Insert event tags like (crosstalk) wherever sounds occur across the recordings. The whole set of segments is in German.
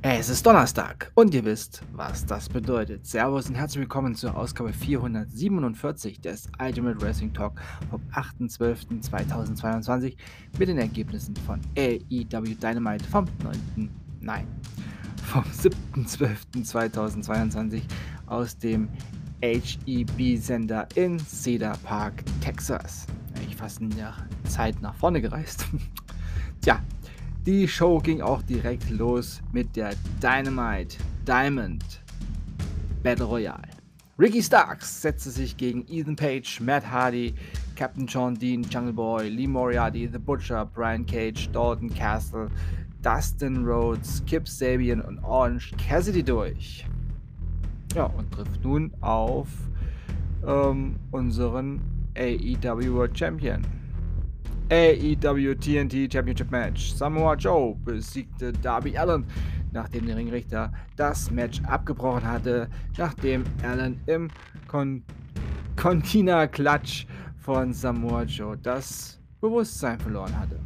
Es ist Donnerstag und ihr wisst, was das bedeutet. Servus und herzlich willkommen zur Ausgabe 447 des Ultimate Wrestling Talk vom 8.12.2022 mit den Ergebnissen von AEW Dynamite vom 9. Nein, vom 7.12.2022 aus dem HEB-Sender in Cedar Park, Texas. Ich fast in der Zeit nach vorne gereist. (laughs) Tja, die Show ging auch direkt los mit der Dynamite Diamond Battle Royale. Ricky Starks setzte sich gegen Ethan Page, Matt Hardy, Captain John Dean, Jungle Boy, Lee Moriarty, The Butcher, Brian Cage, Dalton Castle, Dustin Rhodes, Kip Sabian und Orange Cassidy durch. Ja, und trifft nun auf ähm, unseren AEW World Champion. AEW TNT Championship Match. Samoa Joe besiegte Darby Allen, nachdem der Ringrichter das Match abgebrochen hatte, nachdem Allen im Con Contina-Klatsch von Samoa Joe das Bewusstsein verloren hatte.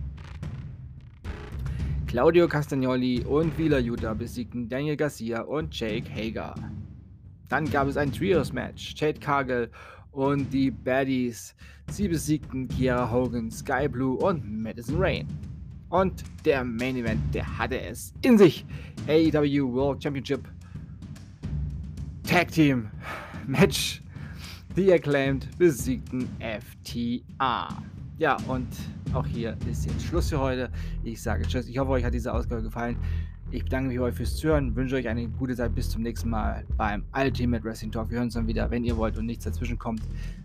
Claudio Castagnoli und Wheeler Yuta besiegten Daniel Garcia und Jake Hager. Dann gab es ein Trios-Match. Jade Cargill und die Baddies. Sie besiegten Kiara Hogan, Sky Blue und Madison Rain. Und der Main Event, der hatte es in sich. AEW World Championship Tag Team Match. Die Acclaimed besiegten FTA. Ja, und auch hier ist jetzt Schluss für heute. Ich sage Tschüss. Ich hoffe, euch hat diese Ausgabe gefallen. Ich bedanke mich euch fürs Zuhören, wünsche euch eine gute Zeit bis zum nächsten Mal beim Ultimate Wrestling Talk. Wir hören uns dann wieder, wenn ihr wollt und nichts dazwischen kommt.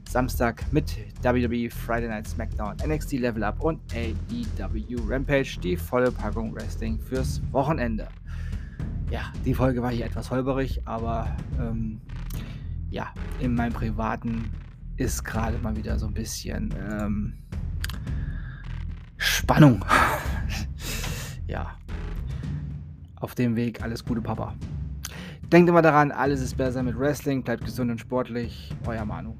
Samstag mit WWE Friday Night SmackDown, NXT Level Up und AEW Rampage, die volle Packung Wrestling fürs Wochenende. Ja, die Folge war hier etwas holperig, aber ähm, ja, in meinem privaten ist gerade mal wieder so ein bisschen ähm, Spannung. (laughs) ja, auf dem Weg. Alles Gute, Papa. Denkt immer daran, alles ist besser mit Wrestling. Bleibt gesund und sportlich. Euer Manu.